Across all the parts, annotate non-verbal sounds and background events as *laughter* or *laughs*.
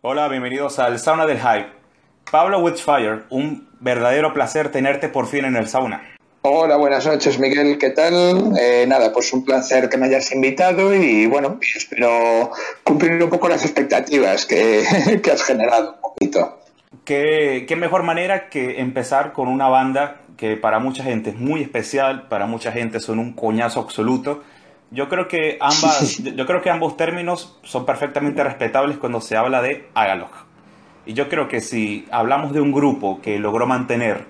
Hola, bienvenidos al Sauna del Hype. Pablo Witchfire, un verdadero placer tenerte por fin en el sauna. Hola, buenas noches Miguel, ¿qué tal? Eh, nada, pues un placer que me hayas invitado y bueno, espero cumplir un poco las expectativas *laughs* que, has generado un poquito. ¿Qué, ¿Qué, mejor manera que empezar con una banda que para mucha gente es muy especial, para mucha gente son un coñazo absoluto yo creo que ambas, *laughs* yo creo que ambos términos son perfectamente respetables cuando se habla de Agalog. Y yo creo que si hablamos de un grupo que logró mantener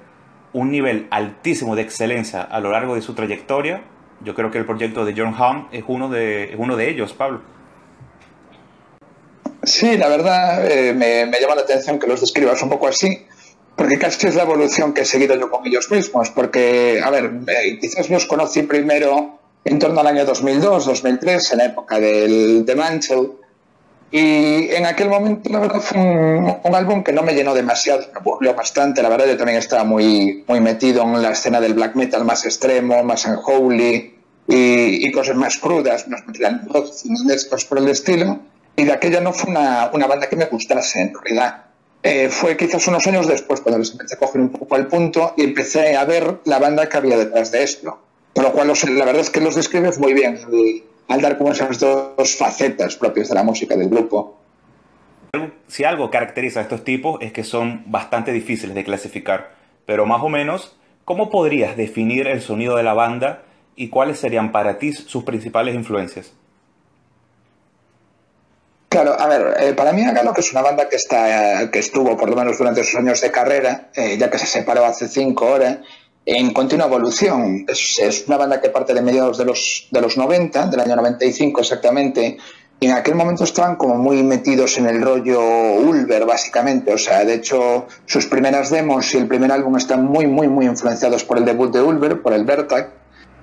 un nivel altísimo de excelencia a lo largo de su trayectoria, yo creo que el proyecto de John Hamm es uno de, uno de ellos, Pablo. Sí, la verdad eh, me, llama la atención que los describas un poco así, porque casi es la evolución que he seguido yo con ellos mismos, porque, a ver, eh, quizás los conocí primero en torno al año 2002, 2003, en la época del The Mantle. Y en aquel momento, la verdad, fue un, álbum que no me llenó demasiado, me aburrió bastante. La verdad, yo también estaba muy, muy metido en la escena del black metal más extremo, más unholy y, y cosas más crudas, más cosas por el estilo. Y de aquella no fue una, una banda que me gustase, en realidad. Eh, fue quizás unos años después cuando les empecé a coger un poco al punto y empecé a ver la banda que había detrás de esto. Con lo cual, la verdad es que los describes muy bien al dar como esas dos facetas propias de la música del grupo. Si algo caracteriza a estos tipos es que son bastante difíciles de clasificar, pero más o menos, ¿cómo podrías definir el sonido de la banda y cuáles serían para ti sus principales influencias? Claro, a ver, eh, para mí Agalo que es una banda que está que estuvo por lo menos durante sus años de carrera, eh, ya que se separó hace cinco horas, en continua evolución. Es, una banda que parte de mediados de los, de los 90, del año 95 exactamente, y en aquel momento estaban como muy metidos en el rollo Ulver, básicamente. O sea, de hecho, sus primeras demos y el primer álbum están muy, muy, muy influenciados por el debut de Ulver, por el Vertag,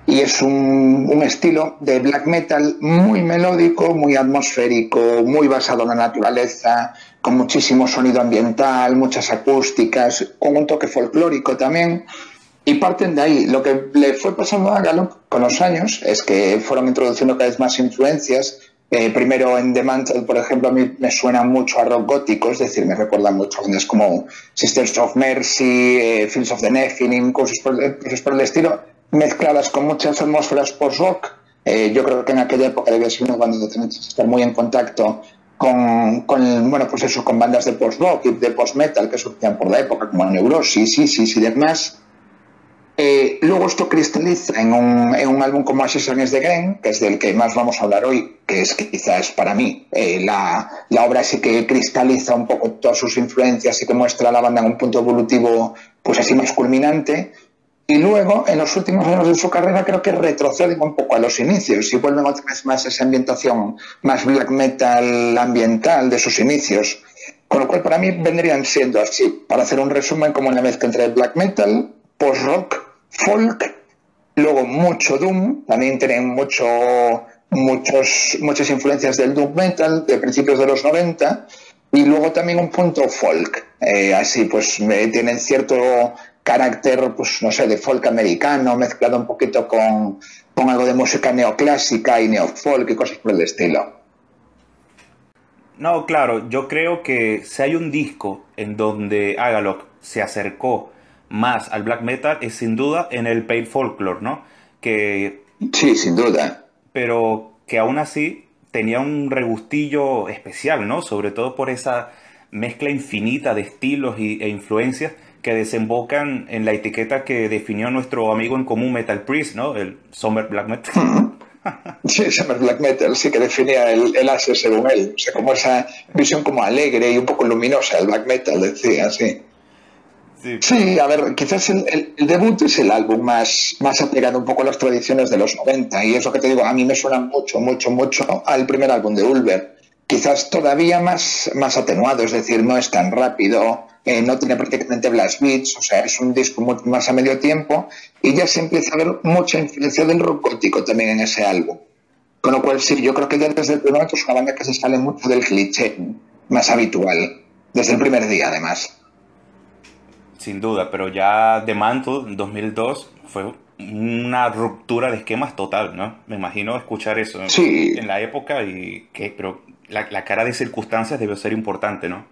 y es un, un estilo de black metal muy melódico, muy atmosférico, muy basado en la naturaleza, con muchísimo sonido ambiental, muchas acústicas, con un toque folclórico también. Y parten de ahí. Lo que le fue pasando a Gallop con los años es que fueron introduciendo cada vez más influencias. Eh, primero en The Mantle, por ejemplo, a mí me suena mucho a rock gótico, es decir, me recuerda mucho a bandas como Sisters of Mercy, eh, Fields of the Nephilim, cosas por, el estilo, mezcladas con muchas atmósferas post-rock. Eh, yo creo que en aquella época debía ser una banda que estar muy en contacto con, con, bueno, pues eso, con bandas de post-rock y de post-metal que surgían por la época, como Neurosis, Isis y demás. Eh, luego esto cristaliza en un, en un álbum como Assassins de Game, que es del que más vamos a hablar hoy, que es quizás para mí eh, la, la, obra sí que cristaliza un poco todas sus influencias y que muestra a la banda en un punto evolutivo pues así más culminante. Y luego, en los últimos años de su carrera, creo que retroceden un poco a los inicios y vuelven otra vez más a esa ambientación más black metal ambiental de sus inicios. Con lo cual, para mí, vendrían siendo así, para hacer un resumen, como una mezcla entre black metal, post-rock, folk, luego mucho doom, también tienen mucho, muchos, muchas influencias del doom metal de principios de los 90 y luego también un punto folk, eh, así pues tienen cierto carácter, pues no sé, de folk americano, mezclado un poquito con, con algo de música neoclásica y neofolk y cosas por el estilo. No, claro, yo creo que si hay un disco en donde Agalok se acercó más al black metal es sin duda en el Pale Folklore, ¿no? Que, sí, sin duda. Pero que aún así tenía un regustillo especial, ¿no? Sobre todo por esa mezcla infinita de estilos y, e influencias que desembocan en la etiqueta que definió nuestro amigo en común Metal Priest, ¿no? El Summer Black Metal. Sí, Summer Black Metal, sí que definía el, el ase según él. O sea, como esa visión como alegre y un poco luminosa del black metal, decía, sí. Sí. a ver, quizás el, debut es el álbum más, más apegado un poco a las tradiciones de los 90 y eso que te digo, a mí me suena mucho, mucho, mucho al primer álbum de Ulver. Quizás todavía más, más atenuado, es decir, no es tan rápido, eh, no tiene prácticamente blast beats, o sea, es un disco mucho más a medio tiempo y ya se empieza a ver mucha influencia del rock gótico también en ese álbum. Con lo cual, sí, yo creo que ya desde el primer momento es una banda que se sale mucho del cliché más habitual, desde el primer día además sin duda, pero ya The Mantle en 2002 fue una ruptura de esquemas total, ¿no? Me imagino escuchar eso en la época y que, pero la, la cara de circunstancias debió ser importante, ¿no?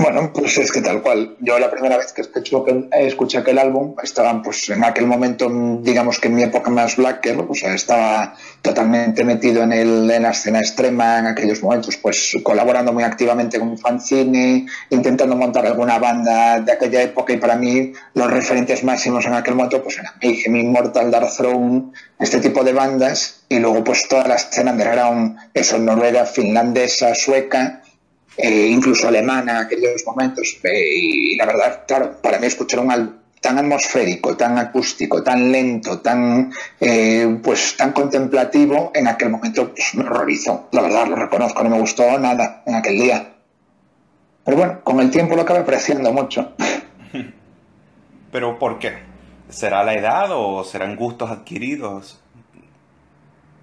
Bueno, pues es que tal cual. Yo la primera vez que escuché, aquel álbum, estaba pues en aquel momento, digamos que en mi época más blacker, o sea, estaba totalmente metido en, el, en la escena extrema en aquellos momentos, pues colaborando muy activamente con un fanzine, intentando montar alguna banda de aquella época y para mí los referentes máximos en aquel momento pues eran Mayhem, Immortal, Dark Throne, este tipo de bandas y luego pues toda la escena underground, eso, noruega, finlandesa, sueca, eh, incluso alemana en aquellos momentos. Eh, y la verdad, claro, para mí escuchar un tan atmosférico, tan acústico, tan lento, tan eh, pues tan contemplativo, en aquel momento pues, me horrorizó. La verdad, lo reconozco, no me gustó nada en aquel día. Pero bueno, con el tiempo lo acabé apreciando mucho. *laughs* ¿Pero por qué? ¿Será la edad o serán gustos adquiridos?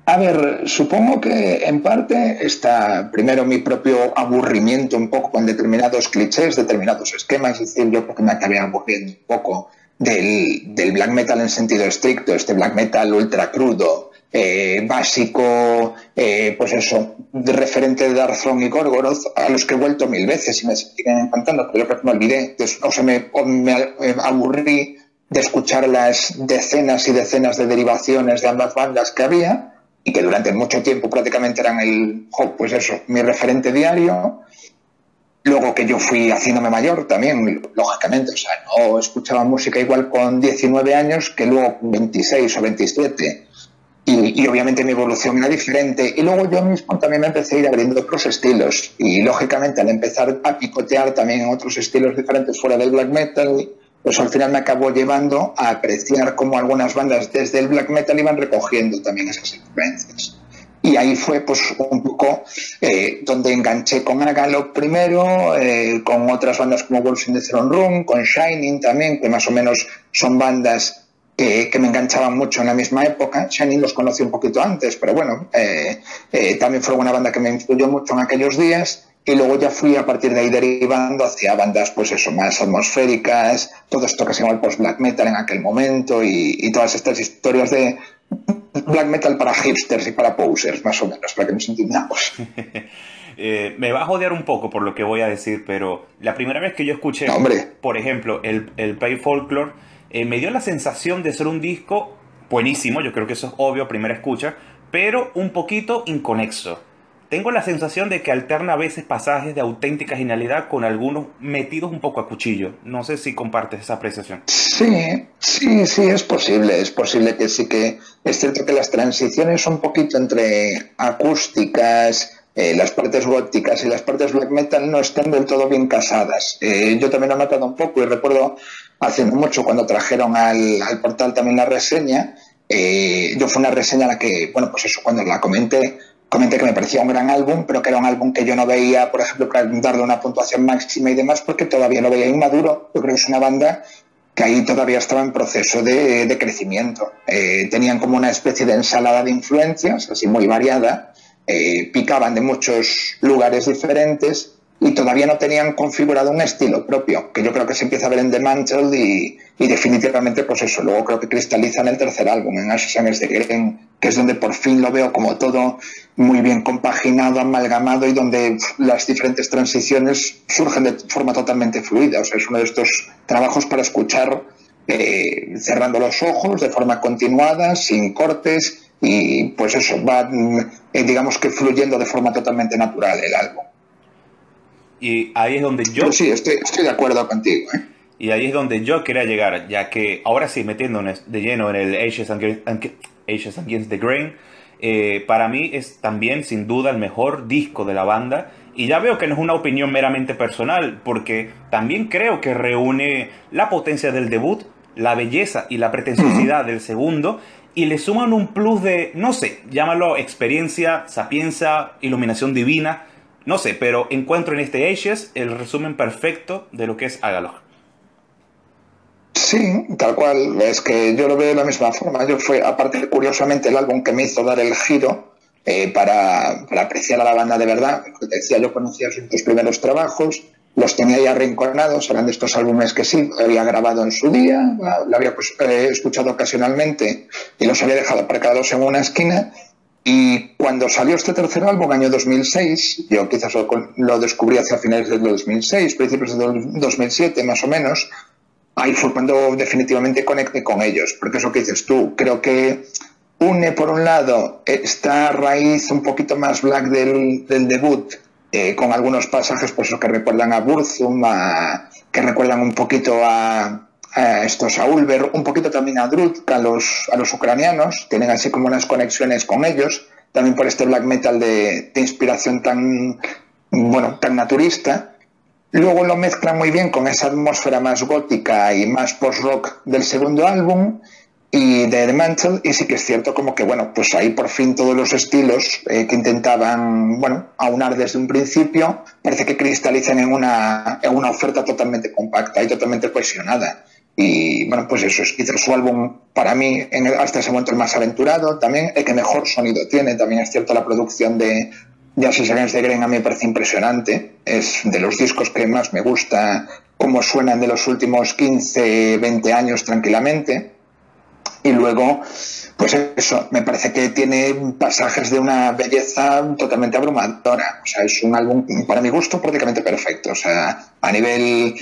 A ver, supongo que en parte está primero mi propio aburrimiento un poco con determinados clichés, determinados esquemas, es decir, yo porque me acabé aburriendo un poco del, black metal en sentido estricto, este black metal ultra crudo, eh, básico, eh, pues eso, de referente de Darzón y Gorgoroth, a los que he vuelto mil veces y me siguen encantando, pero yo me olvidé, o sea, me, me aburrí de escuchar las decenas y decenas de derivaciones de ambas bandas que había y que durante mucho tiempo prácticamente eran el, pues eso, mi referente diario. Luego que yo fui haciéndome mayor también, lógicamente, o sea, no escuchaba música igual con 19 años que luego con 26 o 27. Y, y, obviamente mi evolución era diferente. Y luego yo mismo también me empecé a ir abriendo otros estilos. Y lógicamente al empezar a picotear también otros estilos diferentes fuera del black metal, pues al final me acabó llevando a apreciar cómo algunas bandas desde el black metal iban recogiendo también esas influencias. Y ahí fue pues un poco eh, donde enganché con Agalo primero, eh, con otras bandas como Wolves in the Throne Room, con Shining también, que más o menos son bandas que, me enganchaban mucho en la misma época. Shining los conocí un poquito antes, pero bueno, eh, también fue una banda que me influyó mucho en aquellos días y luego ya fui a partir de ahí derivando hacia bandas, pues eso, más atmosféricas, todo esto que se llama el post-black metal en aquel momento y, todas estas historias de black metal para hipsters y para posers, más o menos, para que nos entendamos. *laughs* Eh, me va a jodear un poco por lo que voy a decir, pero la primera vez que yo escuché, por ejemplo, el, el Pay Folklore, eh, me dio la sensación de ser un disco buenísimo, yo creo que eso es obvio, primera escucha, pero un poquito inconexo. Tengo la sensación de que alterna a veces pasajes de auténtica genialidad con algunos metidos un poco a cuchillo. No sé si compartes esa apreciación. Sí, sí, sí, es posible. Es posible que sí que es cierto que las transiciones un poquito entre acústicas, eh, las partes góticas y las partes black metal no estén del todo bien casadas. Eh, yo también lo he notado un poco y recuerdo haciendo mucho cuando trajeron al, al portal también la reseña. Eh, yo fue una reseña a la que, bueno, pues eso, cuando la comenté, comenté que me parecía un gran álbum, pero que era un álbum que yo no veía, por ejemplo, para darle una puntuación máxima y demás, porque todavía lo veía inmaduro. Yo creo que es una banda que ahí todavía estaba en proceso de, crecimiento. Eh, tenían como una especie de ensalada de influencias, así muy variada, eh, picaban de muchos lugares diferentes y todavía no tenían configurado un estilo propio, que yo creo que se empieza a ver en The Mantle y, definitivamente pues eso, luego creo que cristaliza en el tercer álbum, en Ashes and the Green, que es donde por fin lo veo como todo muy bien compaginado, amalgamado y donde las diferentes transiciones surgen de forma totalmente fluida, o sea, es uno de estos trabajos para escuchar eh, cerrando los ojos de forma continuada, sin cortes y pues eso, va eh, digamos que fluyendo de forma totalmente natural el álbum. Y ahí es donde yo... sí, estoy, de acuerdo contigo. ¿eh? Y ahí es donde yo quería llegar, ya que ahora sí, metiéndonos de lleno en el Ashes Against, the Grain, eh, para mí es también sin duda el mejor disco de la banda. Y ya veo que no es una opinión meramente personal, porque también creo que reúne la potencia del debut, la belleza y la pretenciosidad del segundo, y le suman un plus de, no sé, llámalo experiencia, sapiencia, iluminación divina, no sé, pero encuentro en este Ashes el resumen perfecto de lo que es Agalog. Sí, tal cual. Es que yo lo veo de la misma forma. Yo fue, aparte, curiosamente, el álbum que me hizo dar el giro eh, para, apreciar a la banda de verdad. Como decía, yo conocía sus primeros trabajos, los tenía ya arrinconados, eran de estos álbumes que sí, había grabado en su día, lo había pues, eh, escuchado ocasionalmente y los había dejado aparcados en una esquina Y cuando salió este tercer álbum, año 2006, yo quizás lo, descubrí hacia finales del 2006, principios del 2007 más o menos, ahí fue cuando definitivamente conecté con ellos, porque eso que dices tú, creo que une por un lado esta raíz un poquito más black del, debut, eh, con algunos pasajes pues, que recuerdan a Burzum, que recuerdan un poquito a, estos a Ulver, un poquito también a Drut, a los, a los ucranianos, tienen así como unas conexiones con ellos, también por este black metal de, de inspiración tan, bueno, tan naturista. Luego lo mezclan muy bien con esa atmósfera más gótica y más post-rock del segundo álbum y de The Mantle, y sí que es cierto como que, bueno, pues ahí por fin todos los estilos eh, que intentaban, bueno, aunar desde un principio, parece que cristalizan en una, en una oferta totalmente compacta y totalmente cohesionada. Y bueno, pues eso es quizás su álbum para mí en hasta ese momento el más aventurado, también el que mejor sonido tiene, también es cierto la producción de Justice Against the Grain a mí me parece impresionante, es de los discos que más me gusta cómo suenan de los últimos 15, 20 años tranquilamente y luego, pues eso, me parece que tiene pasajes de una belleza totalmente abrumadora. O sea, es un álbum, para mi gusto, prácticamente perfecto. O sea, a nivel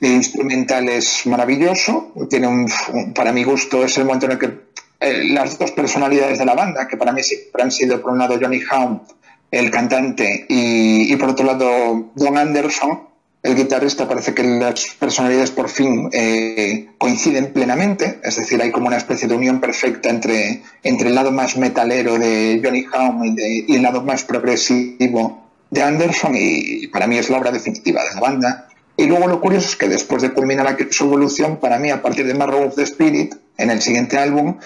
instrumental es maravilloso. Tiene un, para mi gusto, es el momento en el que eh, las dos personalidades de la banda, que para mí siempre han sido, por un lado, Johnny Howe, el cantante, y, y por otro lado, Don Anderson, el guitarrista parece que las personalidades por fin eh, coinciden plenamente, es decir, hay como una especie de unión perfecta entre, entre el lado más metalero de Johnny Home y, el lado más progresivo de Anderson y para mí es la obra definitiva de la banda. Y luego lo curioso es que después de culminar su evolución, para mí a partir de Marrow of the Spirit, en el siguiente álbum,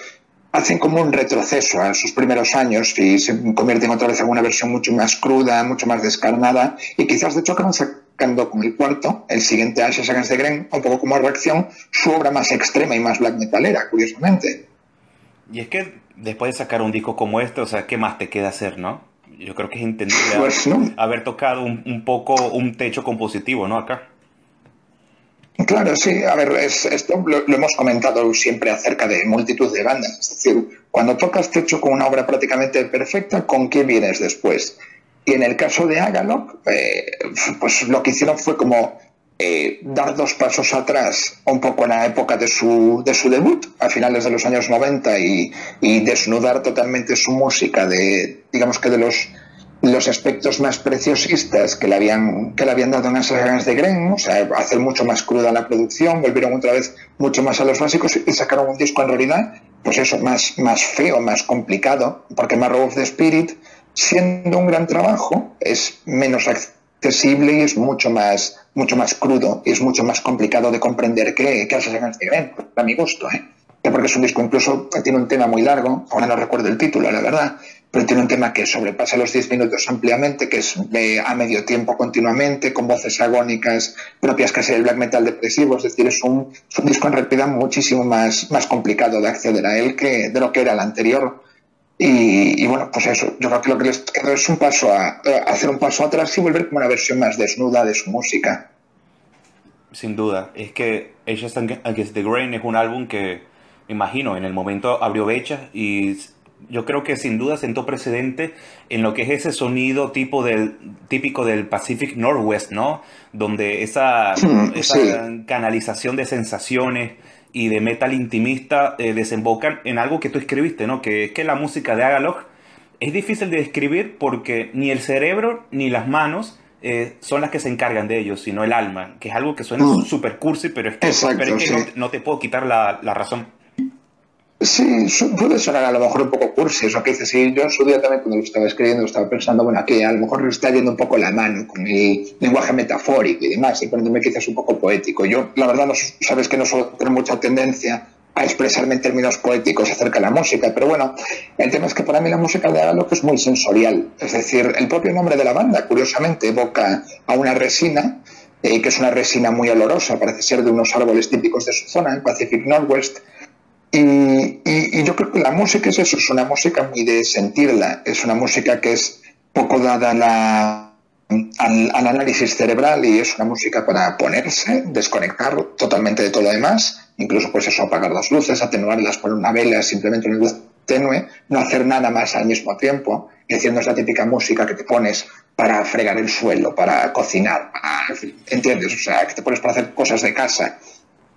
hacen como un retroceso a sus primeros años y se convierten otra vez en una versión mucho más cruda, mucho más descarnada y quizás de hecho acaban sacando con el cuarto, el siguiente Ashes Against the Grain, un poco como reacción, su obra más extrema y más black metalera, curiosamente. Y es que después de sacar un disco como este, o sea, ¿qué más te queda hacer, no? Yo creo que es entendible pues, haber tocado un, un poco un techo compositivo, ¿no? Acá. Claro, sí. A ver, esto lo, hemos comentado siempre acerca de multitud de bandas. Es decir, cuando tocas techo con una obra prácticamente perfecta, ¿con qué vienes después? Y en el caso de Agalok, eh, pues lo que hicieron fue como eh, dar dos pasos atrás un poco en la época de su, de su debut, a finales de los años 90, y, y desnudar totalmente su música de, digamos que de los los aspectos más preciosistas que le habían, que le habían dado en esas ganas de Gren, o sea, hacer mucho más cruda la producción, volvieron otra vez mucho más a los básicos y sacaron un disco en realidad, pues eso, más, más feo, más complicado, porque Marrow of the Spirit, siendo un gran trabajo, es menos accesible y es mucho más, mucho más crudo y es mucho más complicado de comprender que, que ganas de Gren, a mi gusto, ¿eh? porque es un disco incluso tiene un tema muy largo, ahora no recuerdo el título, la verdad, pero tiene un tema que sobrepasa los 10 minutos ampliamente, que es a medio tiempo continuamente, con voces agónicas propias casi del black metal depresivo, es decir, es un, disco en realidad muchísimo más, más complicado de acceder a él que de lo que era el anterior. Y, bueno, pues eso, yo creo que lo que les queda es un paso a, hacer un paso atrás y volver como una versión más desnuda de su música. Sin duda, es que Ages Against the Grain es un álbum que, imagino, en el momento abrió fechas y yo creo que sin duda sentó precedente en lo que es ese sonido tipo del, típico del Pacific Northwest, ¿no? Donde esa, *laughs* canalización de sensaciones y de metal intimista eh, desembocan en algo que tú escribiste, ¿no? Que es que la música de Agalog es difícil de describir porque ni el cerebro ni las manos eh, son las que se encargan de ello, sino el alma, que es algo que suena mm. súper cursi, pero es que, no, te puedo quitar la, la razón. Sí, puede sonar a lo mejor un poco cursi, eso que dices. Sí, yo en su día también cuando lo estaba escribiendo estaba pensando, bueno, que a lo mejor le está yendo un poco la mano con el lenguaje metafórico y demás, y poniéndome quizás un poco poético. Yo, la verdad, no, sabes que no suelo mucha tendencia a expresarme en términos poéticos acerca de la música, pero bueno, el tema es que para mí la música de Alok es muy sensorial. Es decir, el propio nombre de la banda, curiosamente, evoca a una resina, eh, que es una resina muy olorosa, parece ser de unos árboles típicos de su zona, en Pacific Northwest, y, yo creo que la música es eso, es una música muy de sentirla, es una música que es poco dada al, análisis cerebral y es una música para ponerse, desconectar totalmente de todo lo demás, incluso pues eso, apagar las luces, atenuarlas, poner una vela, simplemente tenue, no hacer nada más al mismo tiempo, y haciendo esa típica música que te pones para fregar el suelo, para cocinar, ¿entiendes? O sea, que te pones para hacer cosas de casa.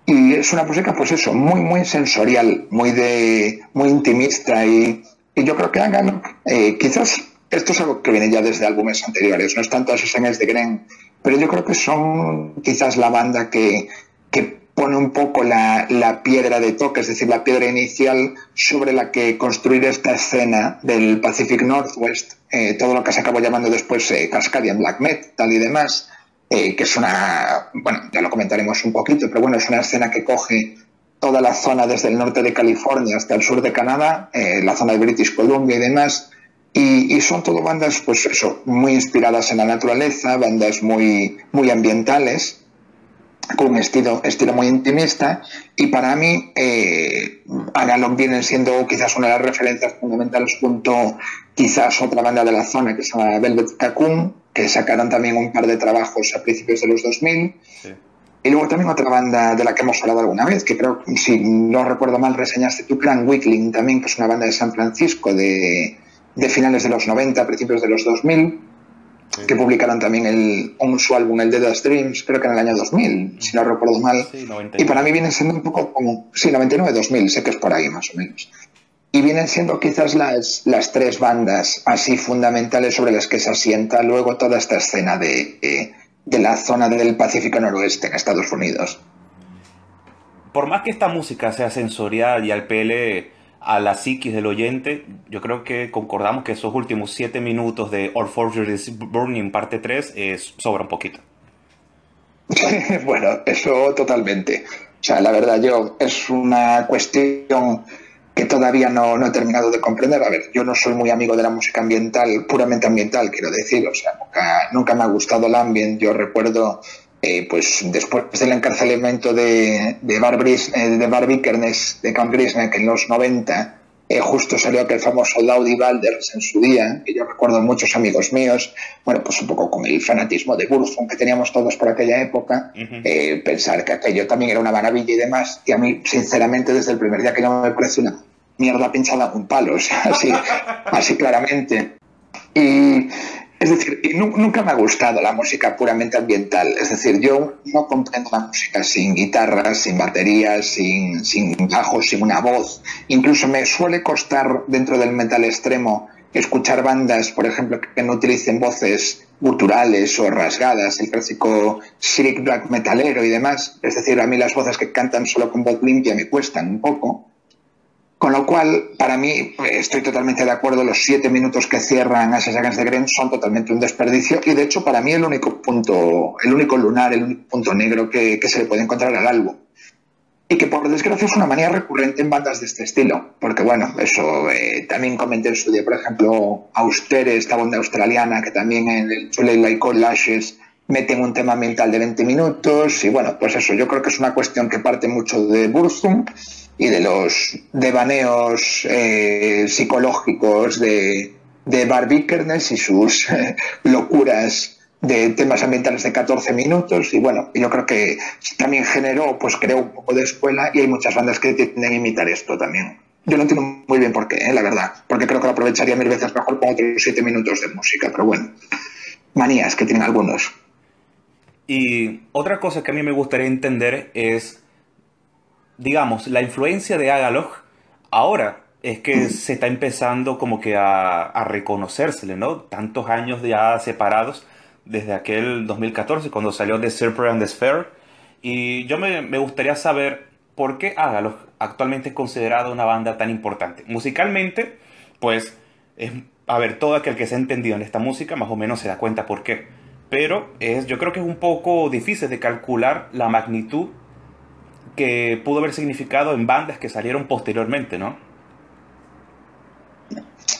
Y es una música, pues eso, muy, muy sensorial, muy de, muy intimista y, yo creo que hagan, eh, quizás esto es algo que viene ya desde álbumes anteriores, no es tanto Assassins de Gren, pero yo creo que son quizás la banda que, que pone un poco la, la, piedra de toque, es decir, la piedra inicial sobre la que construir esta escena del Pacific Northwest, eh, todo lo que se acabó llamando después eh, Cascadian Black Metal y demás, eh, que es una, bueno, ya lo comentaremos un poquito, pero bueno, es una escena que coge toda la zona desde el norte de California hasta el sur de Canadá, la zona de British Columbia y demás, y, y, son todo bandas, pues eso, muy inspiradas en la naturaleza, bandas muy, muy ambientales, con un estilo, estilo muy intimista y para mí eh, Analog viene siendo quizás una de las referencias fundamentales junto quizás otra banda de la zona que se llama Velvet Cocoon que sacaron también un par de trabajos a principios de los 2000 y luego también otra banda de la que hemos hablado alguna vez que creo, si no recuerdo mal reseñaste tu Clan Weekling también que es una banda de San Francisco de, de finales de los 90, principios de los 2000 que publicaron también el, un, su álbum, el Dead Dreams, creo que en el año 2000, si no recuerdo mal. y para mí vienen siendo un poco como, sí, 99-2000, sé que es por ahí más o menos. Y vienen siendo quizás las, las tres bandas así fundamentales sobre las que se asienta luego toda esta escena de, de la zona del Pacífico Noroeste en Estados Unidos. Por más que esta música sea sensorial y al PL a la psiquis del oyente, yo creo que concordamos que esos últimos siete minutos de Our Forger is Burning parte 3 es, sobra un poquito. *laughs* bueno, eso totalmente. O sea, la verdad, yo es una cuestión que todavía no, no, he terminado de comprender. A ver, yo no soy muy amigo de la música ambiental, puramente ambiental, quiero decir. O sea, nunca, nunca me ha gustado el ambiente. Yo recuerdo eh, pues después del encarcelamiento de, de, Bar, eh, de Bar de Camp Grisneck en los 90, eh, justo salió aquel famoso Laudi Balders en su día, que yo recuerdo muchos amigos míos, bueno, pues un poco con el fanatismo de Burzum que teníamos todos por aquella época, pensar que aquello también era una maravilla y demás, y a mí, sinceramente, desde el primer día que no me parece una mierda pinchada un palo, o sea, así, *laughs* así claramente. Y es decir, nunca me ha gustado la música puramente ambiental. Es decir, yo no comprendo la música sin guitarras, sin baterías, sin, sin bajos, sin una voz. Incluso me suele costar dentro del metal extremo escuchar bandas, por ejemplo, que no utilicen voces guturales o rasgadas, el clásico shriek black metalero y demás. Es decir, a mí las voces que cantan solo con voz limpia me cuestan un poco. Con lo cual, para mí, estoy totalmente de acuerdo, los siete minutos que cierran Assassin's de Gren son totalmente un desperdicio y de hecho para mí el único punto, el único lunar, el único punto negro que, se le puede encontrar al álbum. Y que por desgracia es una manía recurrente en bandas de este estilo, porque bueno, eso eh, también comenté en su día, por ejemplo, Austere, esta banda australiana que también en el Julie Like Lashes meten un tema ambiental de 20 minutos y bueno, pues eso, yo creo que es una cuestión que parte mucho de Burzum y de los devaneos eh, psicológicos de, de Bar y sus *laughs* locuras de temas ambientales de 14 minutos y bueno, yo creo que también generó, pues creó un poco de escuela y hay muchas bandas que tienden a imitar esto también. Yo no entiendo muy bien por qué, eh, la verdad, porque creo que lo aprovecharía mil veces mejor con otros 7 minutos de música, pero bueno, manías que tienen algunos. Y otra cosa que a mí me gustaría entender es digamos, la influencia de Agalog ahora es que se está empezando como que a, a reconocérsele, ¿no? Tantos años ya separados desde aquel 2014 cuando salió The Surfer and the Sphere. Y yo me, me gustaría saber por qué Agalog actualmente es considerado una banda tan importante. Musicalmente, pues, es, a ver, todo aquel que se ha entendido en esta música más o menos se da cuenta por qué. Pero es, yo creo que es un poco difícil de calcular la magnitud que pudo haber significado en bandas que salieron posteriormente, ¿no?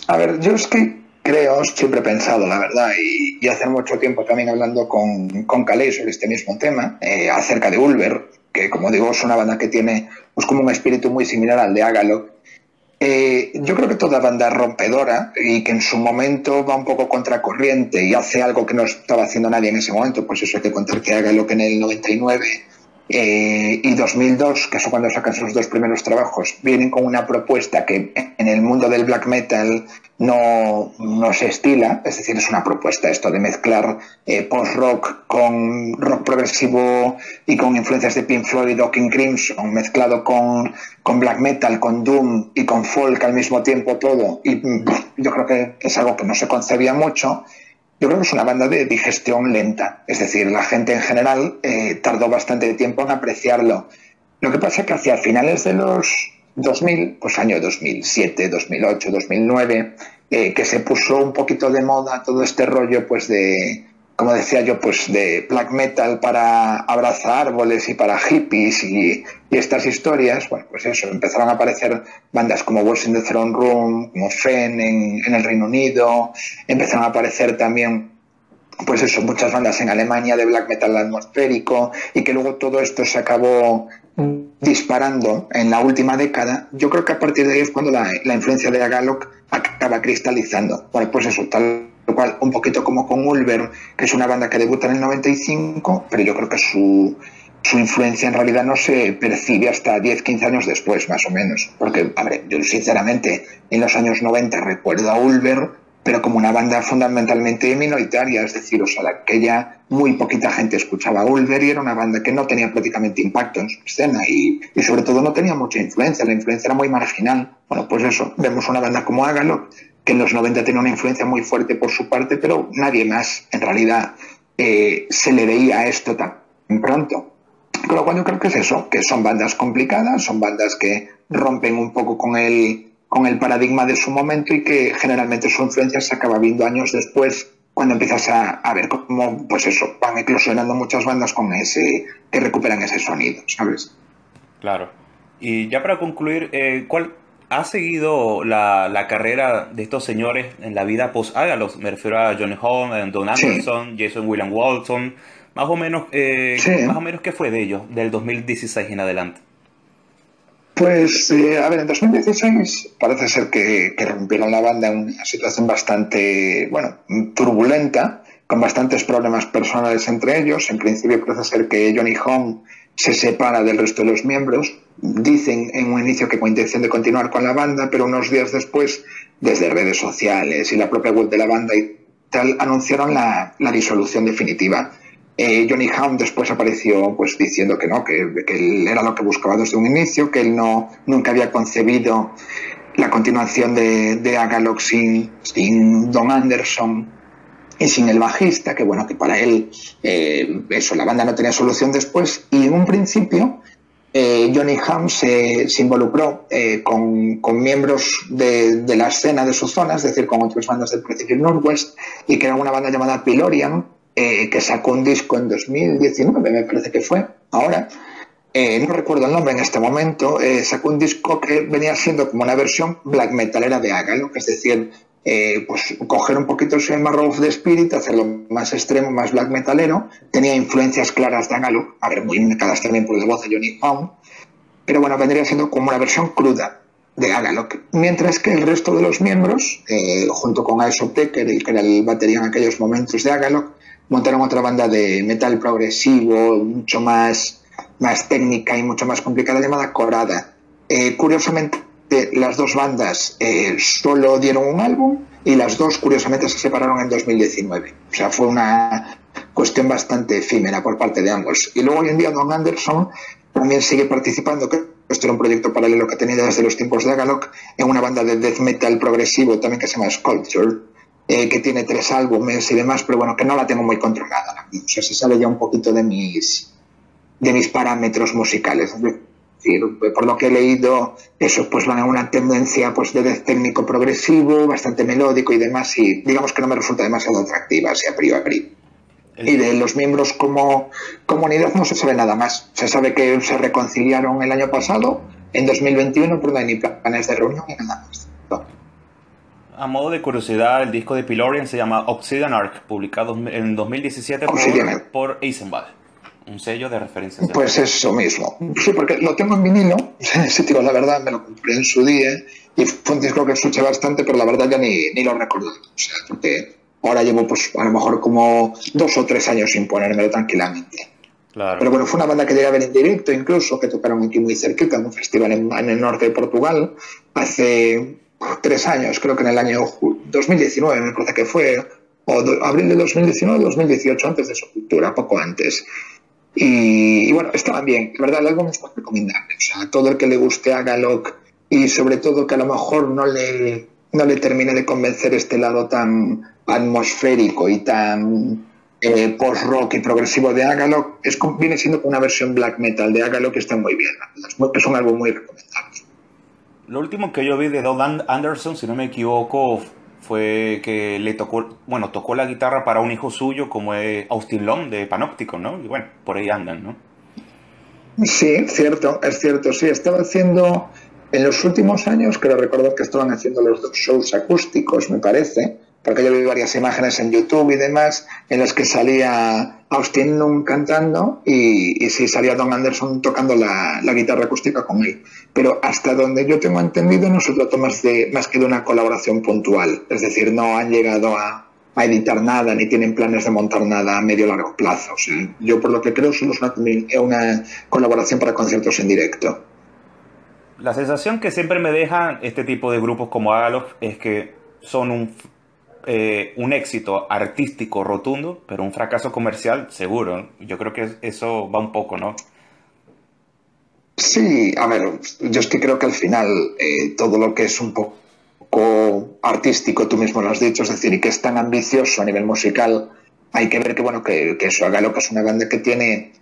A ver, yo es que creo, siempre he pensado, la verdad, y, hace mucho tiempo también hablando con, con Calais sobre este mismo tema, eh, acerca de Ulver, que como digo es una banda que tiene pues, como un espíritu muy similar al de Agalog. Eh, yo creo que toda banda rompedora y que en su momento va un poco contracorriente y hace algo que no estaba haciendo nadie en ese momento, pues eso hay que contar que Agalog en el 99 eh, y 2002, que es cuando sacan sus dos primeros trabajos, vienen con una propuesta que en el mundo del black metal no, no se estila, es decir, es una propuesta esto de mezclar eh, post-rock con rock progresivo y con influencias de Pink Floyd o King Crimson, mezclado con, con black metal, con doom y con folk al mismo tiempo todo, y yo creo que es algo que no se concebía mucho, yo creo que es una banda de digestión lenta, es decir, la gente en general eh, tardó bastante tiempo en apreciarlo. Lo que pasa es que hacia finales de los 2000, pues año 2007, 2008, 2009, que se puso un poquito de moda todo este rollo pues de, como decía yo, pues de black metal para abrazar árboles y para hippies y, estas historias, bueno, pues eso, empezaron a aparecer bandas como Wars in the Throne Room, como Fen en, en el Reino Unido, empezaron a aparecer también pues eso, muchas bandas en Alemania de black metal atmosférico y que luego todo esto se acabó disparando en la última década, yo creo que a partir de ahí es cuando la, la influencia de Agalok acaba cristalizando. Bueno, pues eso, tal lo cual, un poquito como con Ulver, que es una banda que debuta en el 95, pero yo creo que su, su influencia en realidad no se percibe hasta 10, 15 años después, más o menos. Porque, a ver, yo sinceramente en los años 90 recuerdo a Ulver, pero como una banda fundamentalmente minoritaria, es decir, o sea, aquella muy poquita gente escuchaba a Ulver y era una banda que no tenía prácticamente impacto en su escena y, y, sobre todo no tenía mucha influencia, la influencia era muy marginal. Bueno, pues eso, vemos una banda como Ágalo, que en los 90 tenía una influencia muy fuerte por su parte, pero nadie más en realidad eh, se le veía esto tan pronto. Con lo cual yo creo que es eso, que son bandas complicadas, son bandas que rompen un poco con el, con el paradigma de su momento y que generalmente su influencia se acaba viendo años después cuando empiezas a, a, ver cómo, pues eso, van eclosionando muchas bandas con ese, que recuperan ese sonido, ¿sabes? Claro. Y ya para concluir, eh, ¿cuál, ha seguido la, la, carrera de estos señores en la vida post-Ágalos. Me refiero a Johnny Holm, Don Anderson, sí. Jason William Walton. Más o menos, eh, sí. más o menos, ¿qué fue de ellos del 2016 en adelante? Pues, eh, a ver, en 2016 parece ser que, que, rompieron la banda en una situación bastante, bueno, turbulenta, con bastantes problemas personales entre ellos. En principio parece ser que Johnny Holm se separa del resto de los miembros. Dicen en un inicio que con intención de continuar con la banda, pero unos días después, desde redes sociales y la propia web de la banda y tal, anunciaron la, disolución definitiva. Eh, Johnny Hamm después apareció pues diciendo que no, que, él era lo que buscaba desde un inicio, que él no, nunca había concebido la continuación de, de Agalog sin, sin Don Anderson y sin el bajista, que bueno, que para él eh, eso, la banda no tenía solución después, y en un principio eh, Johnny Hamm se, involucró eh, con, con, miembros de, de, la escena de su zona, es decir, con otras bandas del Pacific Northwest, y era una banda llamada Pilorian, eh, que sacó un disco en 2019, me parece que fue, ahora, no recuerdo el nombre en este momento, sacó un disco que venía siendo como una versión black metalera de Agalo, es decir, eh, pues coger un poquito ese Marrow of the Spirit, hacerlo más extremo, más black metalero. Tenía influencias claras de Angaluk, a ver, muy marcadas también por la voz de Johnny Pound, pero bueno, vendría siendo como una versión cruda de Agalok. Mientras que el resto de los miembros, eh, junto con Aesop que era el batería en aquellos momentos de Agalok, montaron otra banda de metal progresivo, mucho más, más técnica y mucho más complicada, llamada Corada. Eh, curiosamente, las dos bandas eh, solo dieron un álbum y las dos curiosamente se separaron en 2019. O sea, fue una cuestión bastante efímera por parte de ambos. Y luego hoy en día Don Anderson también sigue participando, que esto era un proyecto paralelo que tenía desde los tiempos de Agalok, en una banda de death metal progresivo también que se llama Sculpture, eh, que tiene tres álbumes y demás, pero bueno, que no la tengo muy controlada. O sea, se sale ya un poquito de mis, de mis parámetros musicales decir, por lo que he leído, eso pues van a una tendencia pues de técnico progresivo, bastante melódico y demás, y digamos que no me resulta demasiado atractiva, así a priori. Y de los miembros como comunidad no se sabe nada más. Se sabe que se reconciliaron el año pasado, en 2021, pero no hay ni planes de reunión ni nada más. No. A modo de curiosidad, el disco de Pilorian se llama Obsidian Arc, publicado en 2017 por, por Eisenbach un sello de referencia. Pues eso mismo. Sí, porque lo tengo en vinilo, *laughs* si digo la verdad, me lo compré en su día y fue un disco que escuché bastante, pero la verdad ya ni, ni lo recuerdo. O sea, porque ahora llevo pues a lo mejor como dos o tres años sin ponérmelo tranquilamente. Pero bueno, fue una banda que llegué a ver en directo incluso, que tocaron aquí muy cerquita en un festival en, el norte de Portugal hace tres años, creo que en el año 2019 me parece que fue, o abril de 2019 o 2018, antes de su cultura, poco antes. Y, bueno, estaban bien, la verdad el álbum es muy recomendable, o sea, todo el que le guste a y sobre todo que a lo mejor no le, no le termine de convencer este lado tan atmosférico y tan eh, post-rock y progresivo de Agalok, es, viene siendo una versión black metal de Agalok que está muy bien. Es un álbum muy recomendable. Lo último que yo vi de Don Anderson, si no me equivoco, fue que le tocó, bueno, tocó la guitarra para un hijo suyo como es Austin Long de Panóptico, ¿no? Y bueno, por ahí andan, ¿no? Sí, cierto, es cierto, sí, estaba haciendo en los últimos años, creo recordar que estaban haciendo los dos shows acústicos, me parece, porque yo vi varias imágenes en YouTube y demás en las que salía Austin Lund cantando y, y sí salía Don Anderson tocando la, guitarra acústica con él. Pero hasta donde yo tengo entendido no se trata más, de, más que de una colaboración puntual, es decir, no han llegado a, editar nada ni tienen planes de montar nada a medio largo plazo. yo por lo que creo solo es una, colaboración para conciertos en directo. La sensación que siempre me dejan este tipo de grupos como Agalov es que son un, eh, un éxito artístico rotundo, pero un fracaso comercial seguro. Yo creo que eso va un poco, ¿no? Sí, a ver, yo es que creo que al final eh, todo lo que es un poco artístico, tú mismo lo has dicho, es decir, y que es tan ambicioso a nivel musical, hay que ver que, bueno, que, que eso haga lo que es una banda que tiene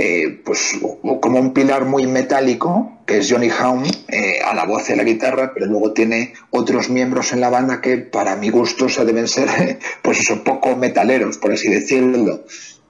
eh, pues como un pilar muy metálico, que es Johnny Haum, eh, a la voz y a la guitarra, pero luego tiene otros miembros en la banda que para mi gusto deben ser, *laughs* pues eso, poco metaleros, por así decirlo.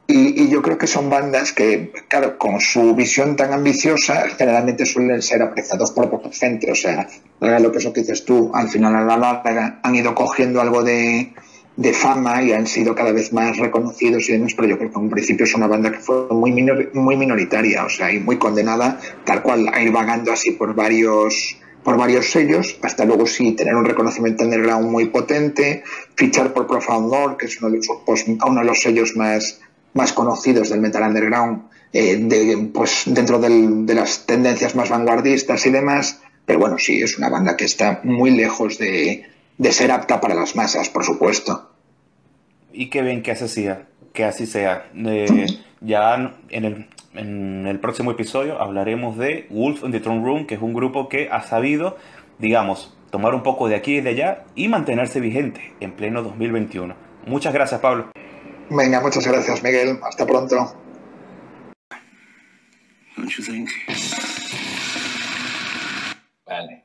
Y, yo creo que son bandas que, claro, con su visión tan ambiciosa, generalmente suelen ser apreciados por poca gente. O sea, lo que eso que dices tú, al final a la larga han ido cogiendo algo de, de fama y han sido cada vez más reconocidos y demás, pero yo creo que en un principio es una banda que fue muy, muy minoritaria, o sea, y muy condenada, tal cual, a ir vagando así por varios por varios sellos, hasta luego sí tener un reconocimiento underground muy potente, fichar por Profound Lord, que es uno de, pues, uno de los sellos más, más conocidos del metal underground, eh, de, pues, dentro de las tendencias más vanguardistas y demás, pero bueno, sí, es una banda que está muy lejos de, de ser apta para las masas, por supuesto. Y qué bien que así sea, que así sea. Eh, ya en el, en el próximo episodio hablaremos de Wolf in the Throne Room, que es un grupo que ha sabido, digamos, tomar un poco de aquí y de allá y mantenerse vigente en pleno 2021. Muchas gracias, Pablo. Venga, muchas gracias, Miguel. Hasta pronto. Vale.